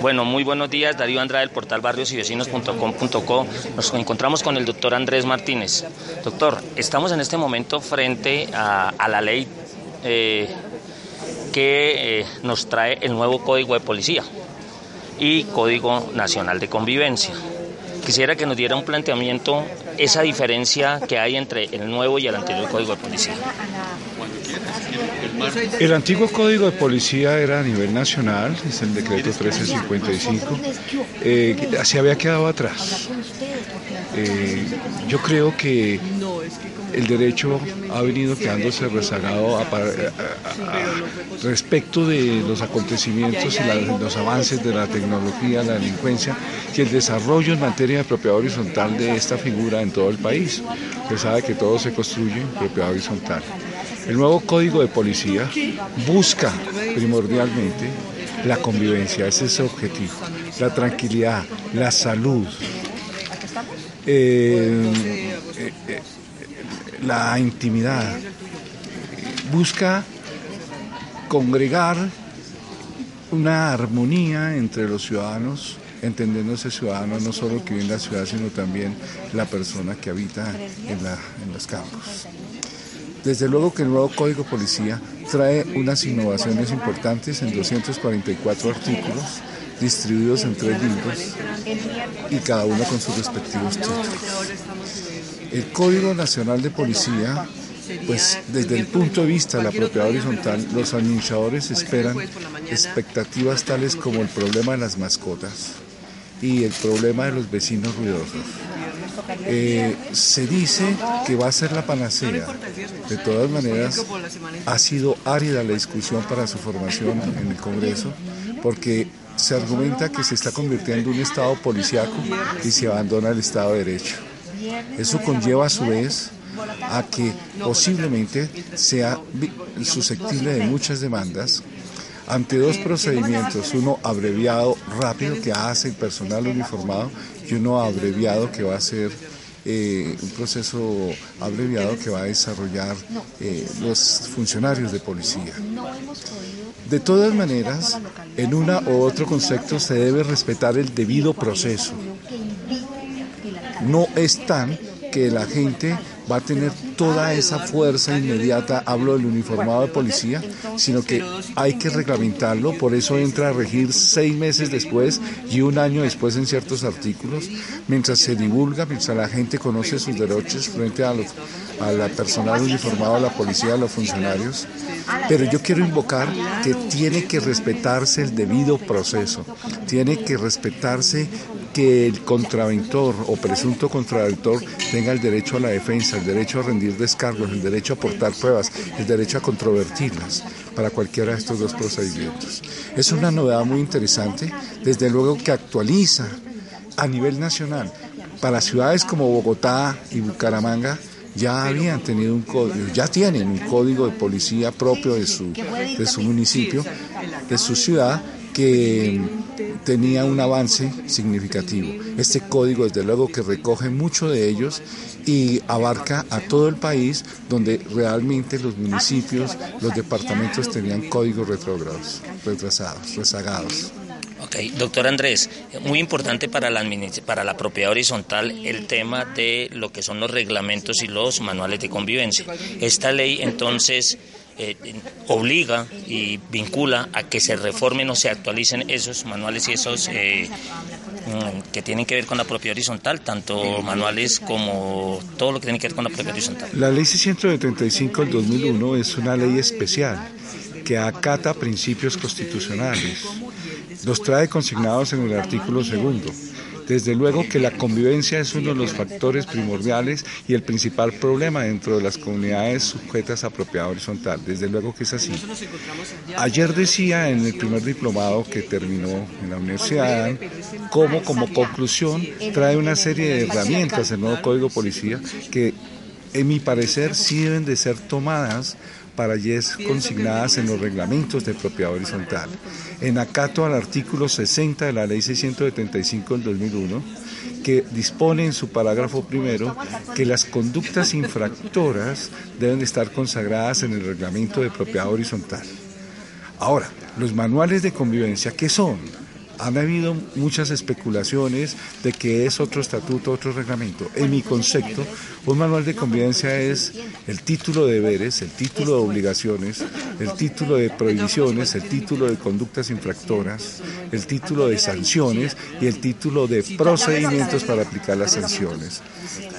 Bueno, muy buenos días. Darío Andrade del portal barriosyvecinos.com.co. Nos encontramos con el doctor Andrés Martínez. Doctor, estamos en este momento frente a, a la ley eh, que eh, nos trae el nuevo Código de Policía y Código Nacional de Convivencia. Quisiera que nos diera un planteamiento, esa diferencia que hay entre el nuevo y el anterior Código de Policía. El antiguo Código de Policía era a nivel nacional, es el decreto 1355, eh, se había quedado atrás. Eh, yo creo que el derecho ha venido quedándose rezagado a, a, a, respecto de los acontecimientos y la, los avances de la tecnología, la delincuencia y el desarrollo en materia de propiedad horizontal de esta figura en todo el país. Usted sabe que todo se construye en propiedad horizontal. El nuevo código de policía busca primordialmente la convivencia, ese es el objetivo, la tranquilidad, la salud, eh, eh, la intimidad, busca congregar una armonía entre los ciudadanos, entendiéndose ciudadano no solo que vive en la ciudad, sino también la persona que habita en, la, en los campos. Desde luego que el nuevo Código Policía trae unas innovaciones importantes en 244 artículos distribuidos en tres libros y cada uno con sus respectivos títulos. El Código Nacional de Policía, pues desde el punto de vista de la propiedad horizontal, los administradores esperan expectativas tales como el problema de las mascotas y el problema de los vecinos ruidosos. Eh, se dice que va a ser la panacea. De todas maneras, ha sido árida la discusión para su formación en el Congreso, porque se argumenta que se está convirtiendo en un Estado policiaco y se abandona el Estado de Derecho. Eso conlleva a su vez a que posiblemente sea susceptible de muchas demandas ante dos procedimientos, uno abreviado rápido que hace el personal uniformado y uno abreviado que va a ser eh, un proceso abreviado que va a desarrollar eh, los funcionarios de policía. De todas maneras, en una u otro concepto se debe respetar el debido proceso. No es tan que la gente va a tener toda esa fuerza inmediata, hablo del uniformado de policía, sino que hay que reglamentarlo, por eso entra a regir seis meses después y un año después en ciertos artículos, mientras se divulga, mientras la gente conoce sus derechos frente a, los, a la personal uniformado, a la policía, a los funcionarios. Pero yo quiero invocar que tiene que respetarse el debido proceso, tiene que respetarse que el contraventor o presunto contraventor tenga el derecho a la defensa, el derecho a rendir descargos, el derecho a aportar pruebas, el derecho a controvertirlas para cualquiera de estos dos procedimientos. Es una novedad muy interesante, desde luego que actualiza a nivel nacional. Para ciudades como Bogotá y Bucaramanga, ya habían tenido un código, ya tienen un código de policía propio de su, de su municipio, de su ciudad, que tenía un avance significativo. Este código, desde luego, que recoge mucho de ellos y abarca a todo el país donde realmente los municipios, los departamentos tenían códigos retrógrados, retrasados, rezagados. Ok, doctor Andrés, muy importante para la, para la propiedad horizontal el tema de lo que son los reglamentos y los manuales de convivencia. Esta ley entonces eh, obliga y vincula a que se reformen o se actualicen esos manuales y esos eh, mm, que tienen que ver con la propiedad horizontal, tanto manuales como todo lo que tiene que ver con la propiedad horizontal. La ley 635 del 2001 es una ley especial que acata principios constitucionales. Los trae consignados en el artículo segundo Desde luego que la convivencia es uno de los factores primordiales y el principal problema dentro de las comunidades sujetas a propiedad horizontal. Desde luego que es así. Ayer decía en el primer diplomado que terminó en la universidad, cómo como conclusión trae una serie de herramientas el nuevo Código Policía que en mi parecer sí deben de ser tomadas para yes consignadas en los reglamentos de propiedad horizontal. En acato al artículo 60 de la Ley 675 del 2001, que dispone en su parágrafo primero que las conductas infractoras deben estar consagradas en el reglamento de propiedad horizontal. Ahora, los manuales de convivencia, ¿qué son? Han habido muchas especulaciones de que es otro estatuto, otro reglamento. En mi concepto, un manual de convivencia es el título de deberes, el título de obligaciones, el título de prohibiciones, el título de conductas infractoras, el título de sanciones y el título de procedimientos para aplicar las sanciones.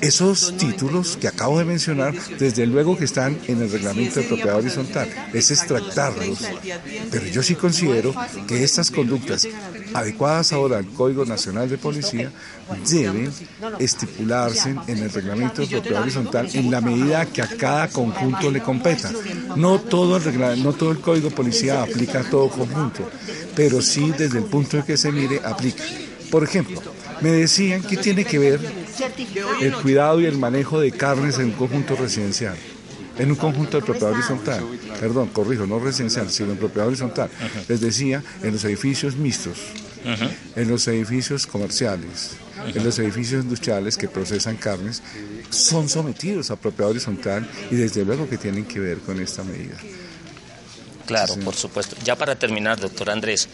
Esos títulos que acabo de mencionar, desde luego que están en el reglamento de propiedad horizontal, es extractarlos, pero yo sí considero que estas conductas adecuadas ahora al Código Nacional de Policía deben estipularse en el reglamento de propiedad horizontal en la medida que a cada conjunto le competa. No todo el, no todo el Código Policía aplica a todo conjunto, pero sí desde el punto de que se mire aplica. Por ejemplo, me decían que tiene que ver el cuidado y el manejo de carnes en un conjunto residencial en un conjunto de propiedad horizontal, perdón, corrijo, no residencial, sino en propiedad horizontal. Les decía, en los edificios mixtos, en los edificios comerciales, en los edificios industriales que procesan carnes, son sometidos a propiedad horizontal y desde luego que tienen que ver con esta medida. Claro, por supuesto. Ya para terminar, doctor Andrés,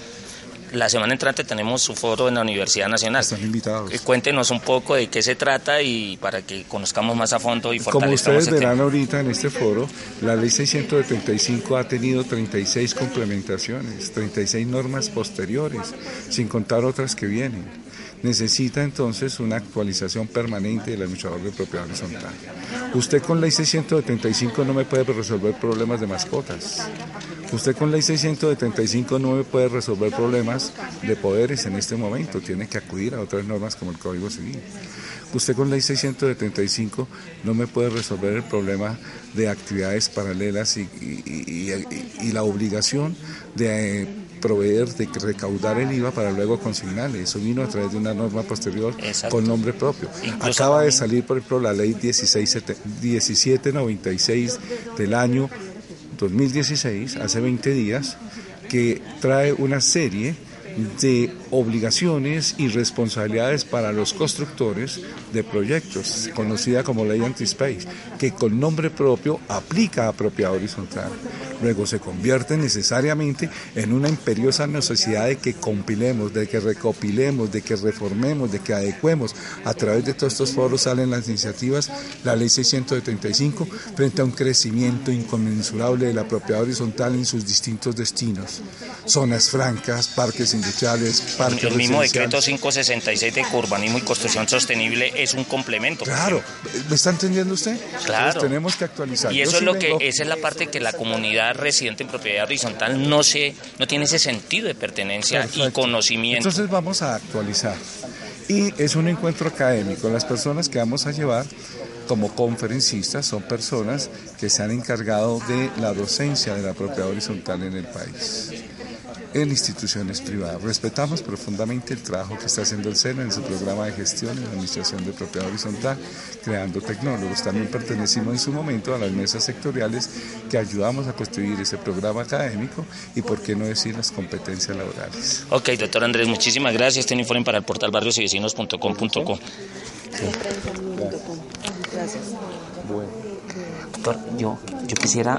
la semana entrante tenemos su foro en la Universidad Nacional. Están invitados. Cuéntenos un poco de qué se trata y para que conozcamos más a fondo y Como ustedes verán ahorita en este foro, la ley 635 ha tenido 36 complementaciones, 36 normas posteriores, sin contar otras que vienen. Necesita entonces una actualización permanente del administrador de propiedad horizontal. Usted con ley 675 no me puede resolver problemas de mascotas. Usted con ley 675 no me puede resolver problemas de poderes en este momento, tiene que acudir a otras normas como el Código Civil. Usted con ley 675 no me puede resolver el problema de actividades paralelas y, y la obligación de proveer, de recaudar el IVA para luego consignarle. Eso vino a través de una norma posterior con nombre propio. Acaba de salir, por ejemplo, la ley 16, 1796 del año 2016, hace 20 días, que trae una serie de obligaciones y responsabilidades para los constructores de proyectos, conocida como ley anti-space, que con nombre propio aplica a propiedad horizontal. Luego se convierte necesariamente en una imperiosa necesidad de que compilemos, de que recopilemos, de que reformemos, de que adecuemos. A través de todos estos foros salen las iniciativas, la ley 635, frente a un crecimiento inconmensurable de la propiedad horizontal en sus distintos destinos. Zonas francas, parques industriales, parques El mismo decreto 566 de urbanismo y construcción sostenible es un complemento. Claro, ¿me está entendiendo usted? Claro. Tenemos que actualizar. Y eso es lo que, esa es la parte que la comunidad residente en propiedad horizontal no se, no tiene ese sentido de pertenencia y conocimiento. Entonces vamos a actualizar. Y es un encuentro académico. Las personas que vamos a llevar como conferencistas son personas que se han encargado de la docencia de la propiedad horizontal en el país en instituciones privadas. Respetamos profundamente el trabajo que está haciendo el SENA en su programa de gestión en la Administración de Propiedad Horizontal, creando tecnólogos. También pertenecimos en su momento a las mesas sectoriales que ayudamos a construir ese programa académico y, por qué no decir, las competencias laborales. Ok, doctor Andrés, muchísimas gracias. Este informe para el portal barriosyvecinos.com.co. Gracias. Bueno. Doctor, yo, yo quisiera...